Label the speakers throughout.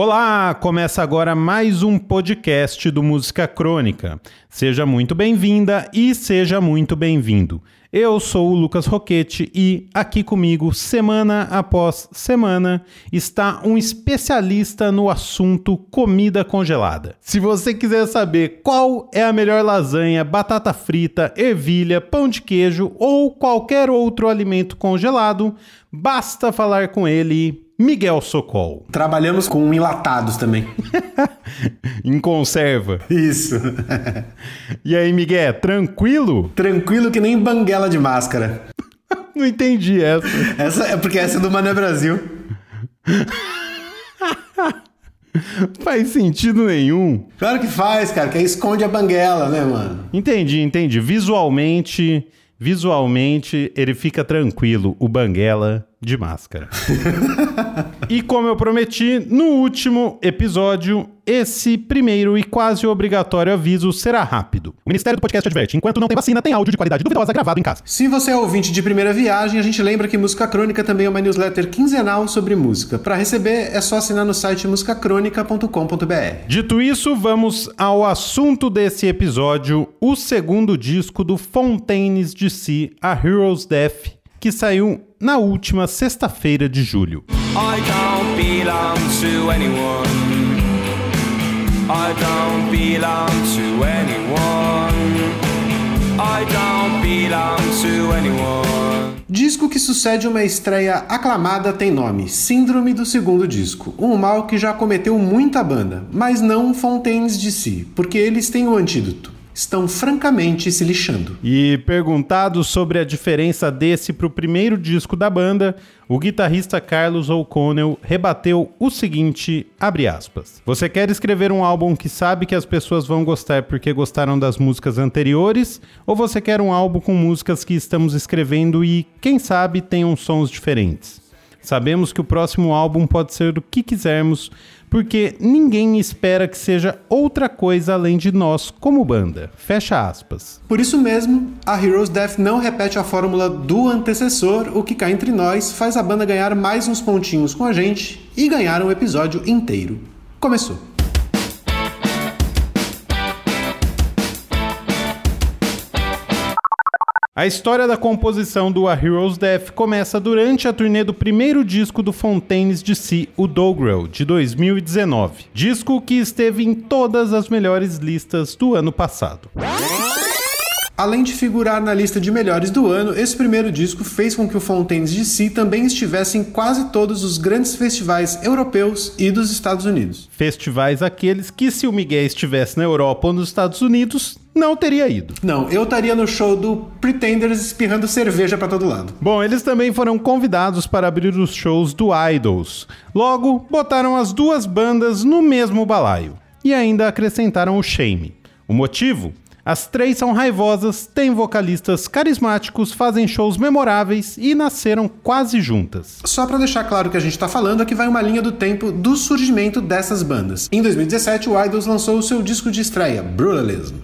Speaker 1: Olá, começa agora mais um podcast do Música Crônica. Seja muito bem-vinda e seja muito bem-vindo. Eu sou o Lucas Roquete e aqui comigo, semana após semana, está um especialista no assunto comida congelada. Se você quiser saber qual é a melhor lasanha, batata frita, ervilha, pão de queijo ou qualquer outro alimento congelado, basta falar com ele Miguel Socol.
Speaker 2: Trabalhamos com enlatados também.
Speaker 1: em conserva.
Speaker 2: Isso.
Speaker 1: e aí, Miguel, tranquilo?
Speaker 2: Tranquilo que nem banguela de máscara.
Speaker 1: Não entendi essa.
Speaker 2: Essa é porque essa é do Mané Brasil.
Speaker 1: faz sentido nenhum.
Speaker 2: Claro que faz, cara, que aí esconde a banguela, né, mano?
Speaker 1: Entendi, entendi. Visualmente, visualmente ele fica tranquilo, o banguela de máscara. e como eu prometi, no último episódio, esse primeiro e quase obrigatório aviso será rápido. O Ministério do Podcast adverte: enquanto não tem vacina, tem áudio de qualidade duvidosa gravado em casa.
Speaker 2: Se você é ouvinte de primeira viagem, a gente lembra que Música Crônica também é uma newsletter quinzenal sobre música. Para receber, é só assinar no site musicacronica.com.br.
Speaker 1: Dito isso, vamos ao assunto desse episódio: o segundo disco do Fontaines DC, A Hero's Death, que saiu na última sexta-feira de julho. I don't belong to anyone. I don't belong to anyone.
Speaker 2: I don't belong to anyone. Disco que sucede uma estreia aclamada tem nome Síndrome do Segundo Disco, um mal que já cometeu muita banda, mas não Fontaines de si, porque eles têm o antídoto estão francamente se lixando.
Speaker 1: E perguntado sobre a diferença desse para o primeiro disco da banda, o guitarrista Carlos O'Connell rebateu o seguinte, aspas: Você quer escrever um álbum que sabe que as pessoas vão gostar porque gostaram das músicas anteriores, ou você quer um álbum com músicas que estamos escrevendo e, quem sabe, tenham sons diferentes? Sabemos que o próximo álbum pode ser o que quisermos, porque ninguém espera que seja outra coisa além de nós como banda. Fecha aspas.
Speaker 2: Por isso mesmo, a Heroes Death não repete a fórmula do antecessor, o que cá entre nós faz a banda ganhar mais uns pontinhos com a gente e ganhar um episódio inteiro. Começou!
Speaker 1: A história da composição do A Hero's Death começa durante a turnê do primeiro disco do Fontaines DC, o Dogrel, de 2019. Disco que esteve em todas as melhores listas do ano passado.
Speaker 2: Além de figurar na lista de melhores do ano, esse primeiro disco fez com que o Fontaines DC também estivesse em quase todos os grandes festivais europeus e dos Estados Unidos.
Speaker 1: Festivais aqueles que, se o Miguel estivesse na Europa ou nos Estados Unidos, não teria ido.
Speaker 2: Não, eu estaria no show do Pretenders espirrando cerveja para todo lado.
Speaker 1: Bom, eles também foram convidados para abrir os shows do Idols. Logo, botaram as duas bandas no mesmo balaio. E ainda acrescentaram o Shame. O motivo? As três são raivosas, têm vocalistas carismáticos, fazem shows memoráveis e nasceram quase juntas.
Speaker 2: Só para deixar claro que a gente está falando, aqui vai uma linha do tempo do surgimento dessas bandas. Em 2017, o Idols lançou o seu disco de estreia, Brutalism.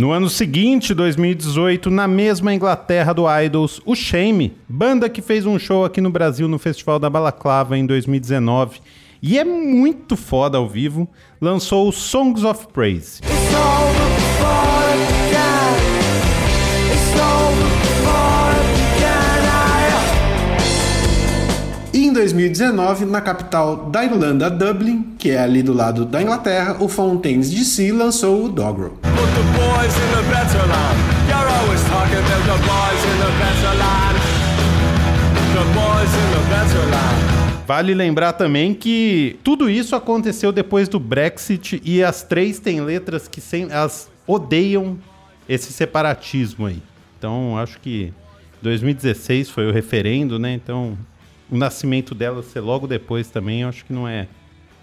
Speaker 1: No ano seguinte, 2018, na mesma Inglaterra do Idols, o Shame, banda que fez um show aqui no Brasil no Festival da Balaclava em 2019 e é muito foda ao vivo, lançou Songs of Praise.
Speaker 2: 2019, na capital da Irlanda, Dublin, que é ali do lado da Inglaterra, o Fontaines DC lançou o Doggerel.
Speaker 1: Vale lembrar também que tudo isso aconteceu depois do Brexit e as três têm letras que sem, elas odeiam esse separatismo aí. Então, acho que 2016 foi o referendo, né? Então, o nascimento dela ser logo depois também, eu acho que não é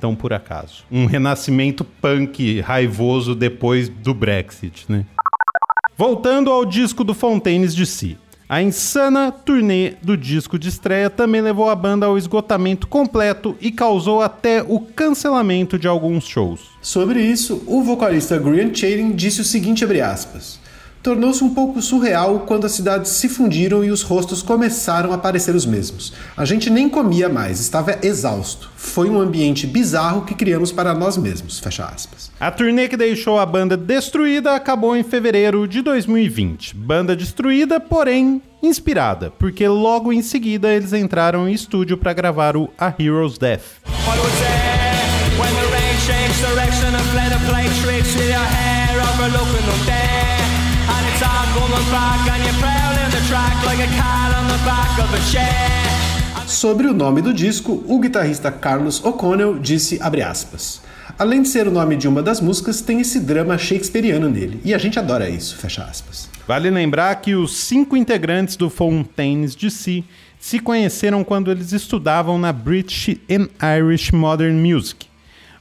Speaker 1: tão por acaso. Um renascimento punk raivoso depois do Brexit, né? Voltando ao disco do Fontaines de Si. A insana turnê do disco de estreia também levou a banda ao esgotamento completo e causou até o cancelamento de alguns shows.
Speaker 2: Sobre isso, o vocalista Grian Chaden disse o seguinte, aspas, Tornou-se um pouco surreal quando as cidades se fundiram e os rostos começaram a parecer os mesmos. A gente nem comia mais, estava exausto. Foi um ambiente bizarro que criamos para nós mesmos. Fecha aspas.
Speaker 1: A turnê que deixou a banda destruída acabou em fevereiro de 2020. Banda destruída, porém inspirada, porque logo em seguida eles entraram em estúdio para gravar o A Hero's Death.
Speaker 2: Sobre o nome do disco, o guitarrista Carlos O'Connell disse aspas, Além de ser o nome de uma das músicas, tem esse drama shakespeariano nele. E a gente adora isso, fecha aspas.
Speaker 1: Vale lembrar que os cinco integrantes do Fontaines DC se conheceram quando eles estudavam na British and Irish Modern Music.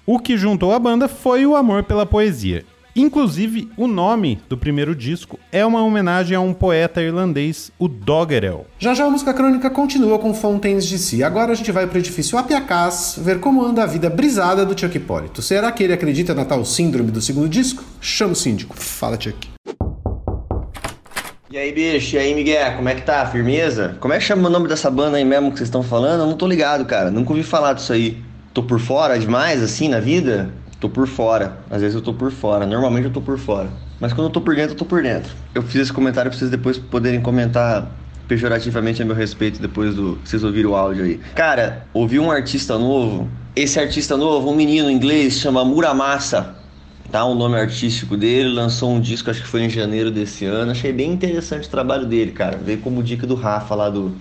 Speaker 1: O que juntou a banda foi o amor pela poesia. Inclusive, o nome do primeiro disco é uma homenagem a um poeta irlandês, o Doggerel.
Speaker 2: Já já a música crônica continua com Fontaines de Si. Agora a gente vai pro edifício Apiacás ver como anda a vida brisada do Chuck Hipólito. Será que ele acredita na tal síndrome do segundo disco? Chama o síndico. Fala, Chuck.
Speaker 3: E aí, bicho? E aí, Miguel? Como é que tá? Firmeza? Como é que chama o nome dessa banda aí mesmo que vocês estão falando? Eu não tô ligado, cara. Nunca ouvi falar disso aí. Tô por fora demais, assim, na vida? Tô por fora. Às vezes eu tô por fora. Normalmente eu tô por fora. Mas quando eu tô por dentro, eu tô por dentro. Eu fiz esse comentário pra vocês depois poderem comentar pejorativamente a meu respeito depois do vocês ouviram o áudio aí. Cara, ouvi um artista novo. Esse artista novo, um menino inglês, chama Muramasa. Tá, o nome artístico dele, lançou um disco, acho que foi em janeiro desse ano. Achei bem interessante o trabalho dele, cara. Veio como dica do Rafa lá do,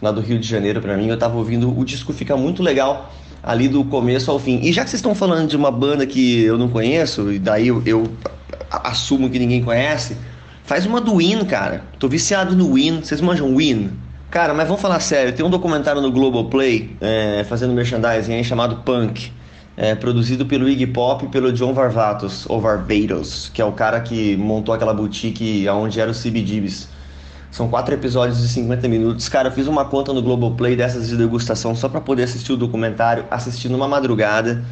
Speaker 3: lá do Rio de Janeiro para mim. Eu tava ouvindo, o disco fica muito legal ali do começo ao fim. E já que vocês estão falando de uma banda que eu não conheço, e daí eu, eu assumo que ninguém conhece, faz uma do Win, cara. Tô viciado no Win. Vocês manjam Win? Cara, mas vamos falar sério, tem um documentário no Globoplay é, fazendo merchandising aí chamado Punk. É, produzido pelo Iggy Pop e pelo John Varvatos, ou Varvatos, que é o cara que montou aquela boutique onde era o CBGBs. São quatro episódios de 50 minutos. Cara, eu fiz uma conta no Globoplay dessas de degustação só para poder assistir o documentário, assistir numa madrugada.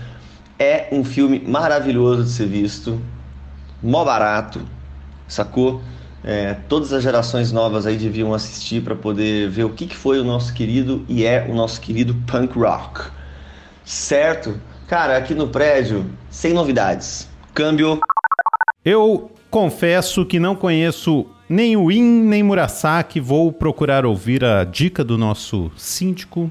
Speaker 3: É um filme maravilhoso de ser visto, mó barato, sacou? É, todas as gerações novas aí deviam assistir para poder ver o que, que foi o nosso querido e é o nosso querido punk rock. Certo? Cara, aqui no prédio, sem novidades. Câmbio.
Speaker 1: Eu confesso que não conheço nem o In, nem Murasaki. Vou procurar ouvir a dica do nosso síndico.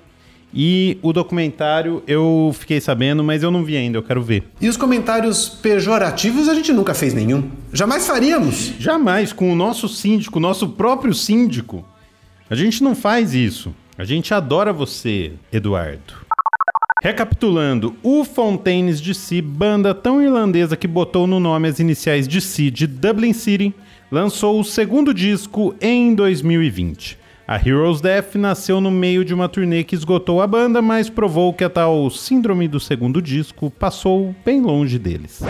Speaker 1: E o documentário eu fiquei sabendo, mas eu não vi ainda, eu quero ver.
Speaker 2: E os comentários pejorativos a gente nunca fez nenhum. Jamais faríamos.
Speaker 1: Jamais, com o nosso síndico, nosso próprio síndico. A gente não faz isso. A gente adora você, Eduardo. Recapitulando, o Fontaines DC, banda tão irlandesa que botou no nome as iniciais de C de Dublin City, lançou o segundo disco em 2020. A Heroes Death nasceu no meio de uma turnê que esgotou a banda, mas provou que a tal síndrome do segundo disco passou bem longe deles.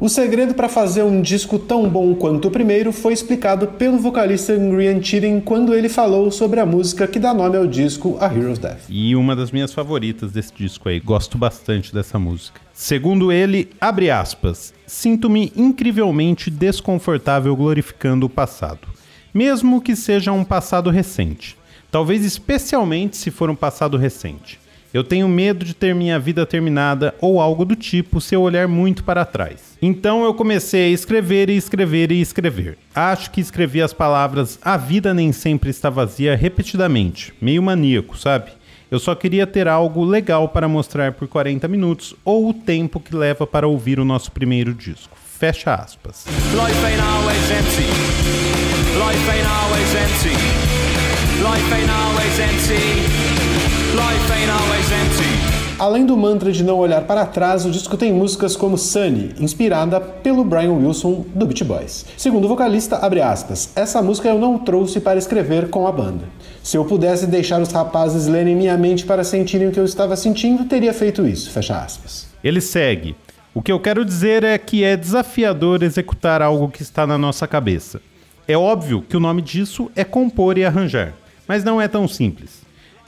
Speaker 2: O segredo para fazer um disco tão bom quanto o primeiro foi explicado pelo vocalista Grian Cheating quando ele falou sobre a música que dá nome ao disco A Hero's Death.
Speaker 1: E uma das minhas favoritas desse disco aí, gosto bastante dessa música. Segundo ele, abre aspas, sinto-me incrivelmente desconfortável glorificando o passado, mesmo que seja um passado recente. Talvez especialmente se for um passado recente. Eu tenho medo de ter minha vida terminada ou algo do tipo se eu olhar muito para trás. Então eu comecei a escrever e escrever e escrever. Acho que escrevi as palavras A vida nem sempre está vazia repetidamente, meio maníaco, sabe? Eu só queria ter algo legal para mostrar por 40 minutos ou o tempo que leva para ouvir o nosso primeiro disco. Fecha aspas. Life ain't always empty. Life ain't always empty. Life ain't always empty.
Speaker 2: Além do mantra de não olhar para trás, o disco tem músicas como Sunny, inspirada pelo Brian Wilson do Beach Boys. Segundo o vocalista, abre aspas, essa música eu não trouxe para escrever com a banda. Se eu pudesse deixar os rapazes lerem minha mente para sentirem o que eu estava sentindo, teria feito isso, fecha aspas.
Speaker 1: Ele segue. O que eu quero dizer é que é desafiador executar algo que está na nossa cabeça. É óbvio que o nome disso é compor e arranjar, mas não é tão simples.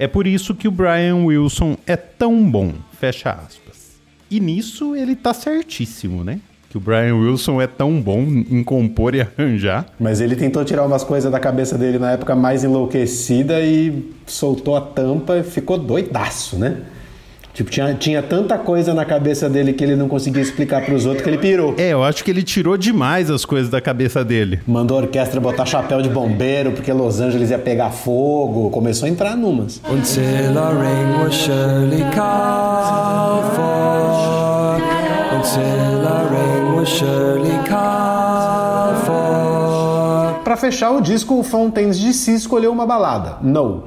Speaker 1: É por isso que o Brian Wilson é tão bom. Fecha aspas. E nisso ele tá certíssimo, né? Que o Brian Wilson é tão bom em compor e arranjar.
Speaker 2: Mas ele tentou tirar umas coisas da cabeça dele na época mais enlouquecida e soltou a tampa e ficou doidaço, né? Tipo, tinha, tinha tanta coisa na cabeça dele que ele não conseguia explicar para os outros que ele pirou.
Speaker 1: É, eu acho que ele tirou demais as coisas da cabeça dele.
Speaker 2: Mandou a orquestra botar chapéu de bombeiro porque Los Angeles ia pegar fogo. Começou a entrar numas. Until a rain was surely called for. Until a rain was surely called for. Pra fechar o disco, o Fontaines DC escolheu uma balada, No.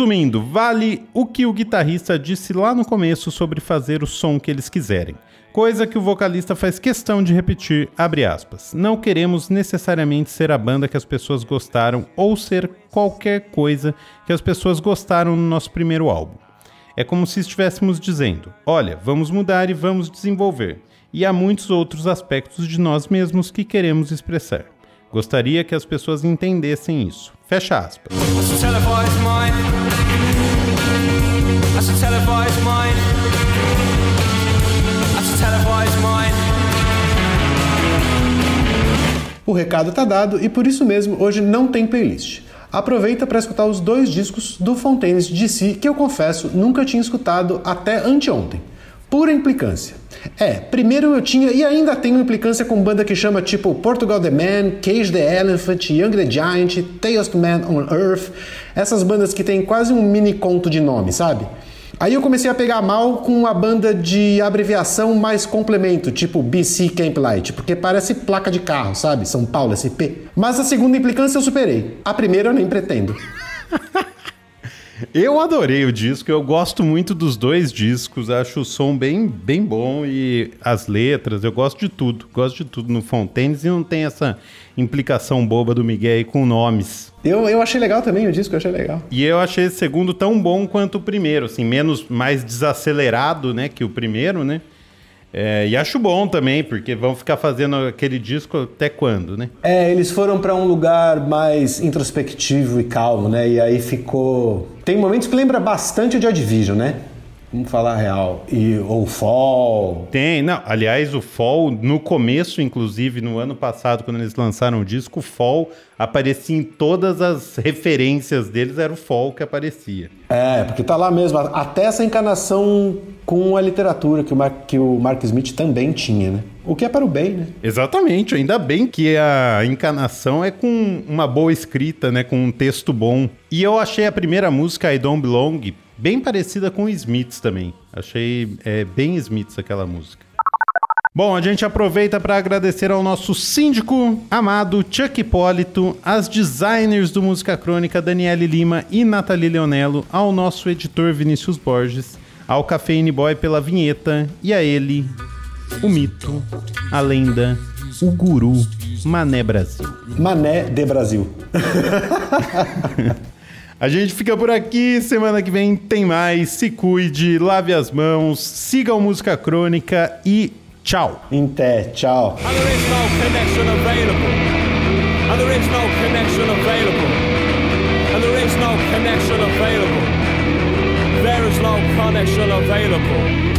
Speaker 1: Resumindo, vale o que o guitarrista disse lá no começo sobre fazer o som que eles quiserem. Coisa que o vocalista faz questão de repetir. Não queremos necessariamente ser a banda que as pessoas gostaram ou ser qualquer coisa que as pessoas gostaram no nosso primeiro álbum. É como se estivéssemos dizendo: olha, vamos mudar e vamos desenvolver. E há muitos outros aspectos de nós mesmos que queremos expressar. Gostaria que as pessoas entendessem isso. Fecha aspas.
Speaker 2: Recado tá dado e por isso mesmo hoje não tem playlist. Aproveita para escutar os dois discos do Fontaines DC que eu confesso nunca tinha escutado até anteontem. Pura implicância. É, primeiro eu tinha e ainda tenho implicância com banda que chama tipo Portugal the Man, Cage the Elephant, Young the Giant, Tales Man on Earth, essas bandas que tem quase um mini conto de nome, sabe? Aí eu comecei a pegar mal com a banda de abreviação mais complemento, tipo BC Camp Light, porque parece placa de carro, sabe? São Paulo SP. Mas a segunda implicância eu superei. A primeira eu nem pretendo.
Speaker 1: Eu adorei o disco, eu gosto muito dos dois discos, acho o som bem, bem bom e as letras, eu gosto de tudo, gosto de tudo no Fontaines e não tem essa implicação boba do Miguel aí com nomes.
Speaker 2: Eu, eu achei legal também o disco, eu achei legal.
Speaker 1: E eu achei esse segundo tão bom quanto o primeiro, assim, menos, mais desacelerado, né, que o primeiro, né? É, e acho bom também, porque vão ficar fazendo aquele disco até quando, né?
Speaker 2: É, eles foram para um lugar mais introspectivo e calmo, né? E aí ficou. Tem momentos que lembra bastante de Division, né? Vamos falar real. E, ou Fall.
Speaker 1: Tem, não. Aliás, o Fall, no começo, inclusive, no ano passado, quando eles lançaram o disco, o Fall aparecia em todas as referências deles, era o Fall que aparecia.
Speaker 2: É, porque tá lá mesmo. Até essa encarnação com a literatura que o Mark, que o Mark Smith também tinha, né? O que é para o bem, né?
Speaker 1: Exatamente. Ainda bem que a encarnação é com uma boa escrita, né? Com um texto bom. E eu achei a primeira música, I Don't Belong, bem parecida com Smiths também. Achei é, bem Smiths aquela música. Bom, a gente aproveita para agradecer ao nosso síndico amado Chuck Hipólito, às designers do Música Crônica Daniele Lima e Nathalie Leonello, ao nosso editor Vinícius Borges, ao Cafeine Boy pela vinheta e a ele, o mito, a lenda, o guru, Mané Brasil.
Speaker 2: Mané de Brasil.
Speaker 1: A gente fica por aqui. Semana que vem tem mais. Se cuide, lave as mãos, siga o Música Crônica e tchau.
Speaker 2: Até, tchau. There is no connection available.